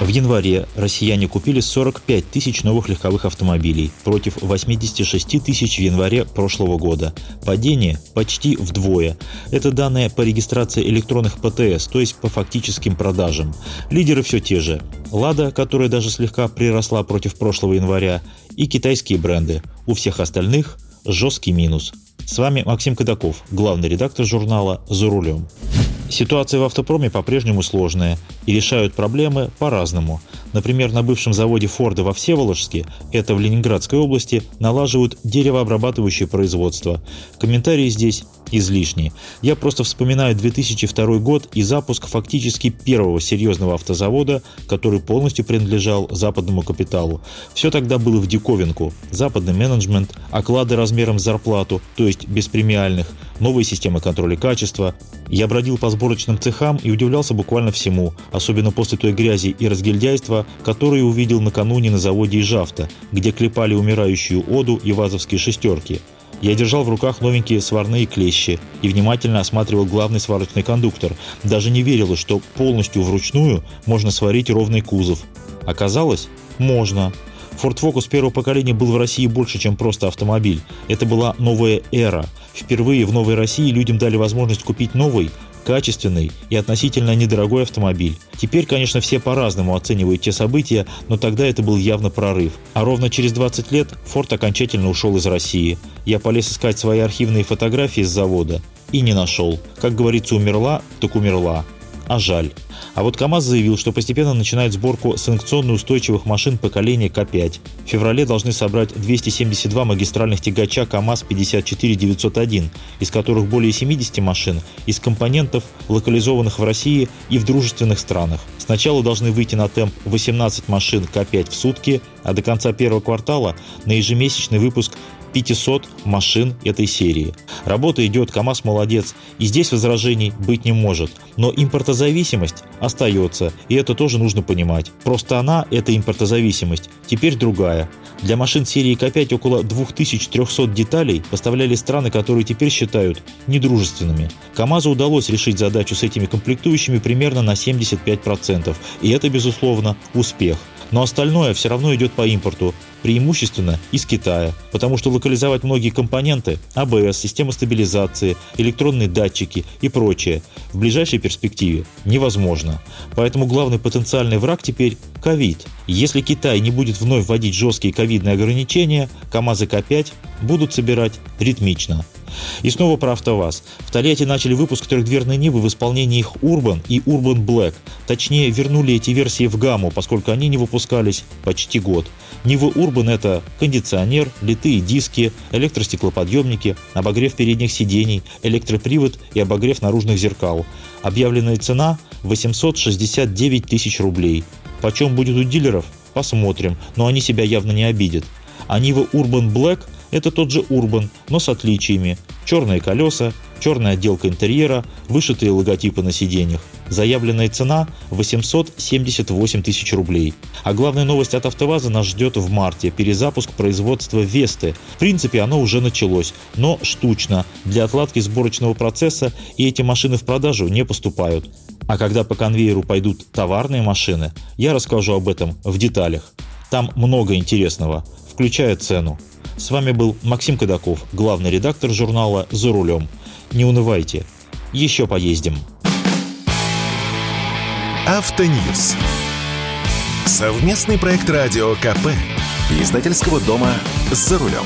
В январе россияне купили 45 тысяч новых легковых автомобилей против 86 тысяч в январе прошлого года. Падение почти вдвое. Это данные по регистрации электронных ПТС, то есть по фактическим продажам. Лидеры все те же. «Лада», которая даже слегка приросла против прошлого января, и китайские бренды. У всех остальных жесткий минус. С вами Максим Кадаков, главный редактор журнала «За рулем». Ситуация в автопроме по-прежнему сложная, и решают проблемы по-разному. Например, на бывшем заводе Форда во Всеволожске, это в Ленинградской области, налаживают деревообрабатывающее производство. Комментарии здесь излишни. Я просто вспоминаю 2002 год и запуск фактически первого серьезного автозавода, который полностью принадлежал западному капиталу. Все тогда было в диковинку. Западный менеджмент, оклады размером с зарплату, то есть без премиальных, новые системы контроля качества. Я бродил по сборочным цехам и удивлялся буквально всему, особенно после той грязи и разгильдяйства, которые увидел накануне на заводе Ижавта, где клепали умирающую Оду и вазовские шестерки. Я держал в руках новенькие сварные клещи и внимательно осматривал главный сварочный кондуктор. Даже не верилось, что полностью вручную можно сварить ровный кузов. Оказалось, можно. Ford Focus первого поколения был в России больше, чем просто автомобиль. Это была новая эра. Впервые в новой России людям дали возможность купить новый, качественный и относительно недорогой автомобиль. Теперь, конечно, все по-разному оценивают те события, но тогда это был явно прорыв. А ровно через 20 лет Форд окончательно ушел из России. Я полез искать свои архивные фотографии с завода и не нашел. Как говорится, умерла, так умерла. А жаль. А вот КАМАЗ заявил, что постепенно начинает сборку санкционно устойчивых машин поколения К5. В феврале должны собрать 272 магистральных тягача КАМАЗ-54901, из которых более 70 машин из компонентов, локализованных в России и в дружественных странах. Сначала должны выйти на темп 18 машин К5 в сутки, а до конца первого квартала на ежемесячный выпуск 500 машин этой серии. Работа идет, КАМАЗ молодец, и здесь возражений быть не может. Но импортозависимость остается, и это тоже нужно понимать. Просто она, эта импортозависимость, теперь другая. Для машин серии К5 около 2300 деталей поставляли страны, которые теперь считают недружественными. КАМАЗу удалось решить задачу с этими комплектующими примерно на 75%, и это, безусловно, успех. Но остальное все равно идет по импорту, преимущественно из Китая, потому что локализовать многие компоненты – АБС, система стабилизации, электронные датчики и прочее – в ближайшей перспективе невозможно. Поэтому главный потенциальный враг теперь – ковид. Если Китай не будет вновь вводить жесткие ковидные ограничения, КАМАЗы К5 будут собирать ритмично. И снова про АвтоВАЗ. В Тольятти начали выпуск трехдверной Нивы в исполнении их Urban и Urban Black. Точнее, вернули эти версии в гамму, поскольку они не выпускались почти год. Нива Urban – это кондиционер, литые диски, электростеклоподъемники, обогрев передних сидений, электропривод и обогрев наружных зеркал. Объявленная цена – 869 тысяч рублей. Почем будет у дилеров? Посмотрим, но они себя явно не обидят. А Нива Urban Black – это тот же Urban, но с отличиями. Черные колеса, черная отделка интерьера, вышитые логотипы на сиденьях. Заявленная цена 878 тысяч рублей. А главная новость от АвтоВАЗа нас ждет в марте – перезапуск производства Весты. В принципе, оно уже началось, но штучно. Для отладки сборочного процесса и эти машины в продажу не поступают. А когда по конвейеру пойдут товарные машины, я расскажу об этом в деталях. Там много интересного, включая цену. С вами был Максим Кадаков, главный редактор журнала «За рулем». Не унывайте, еще поездим. Автоньюз. Совместный проект радио КП. Издательского дома «За рулем».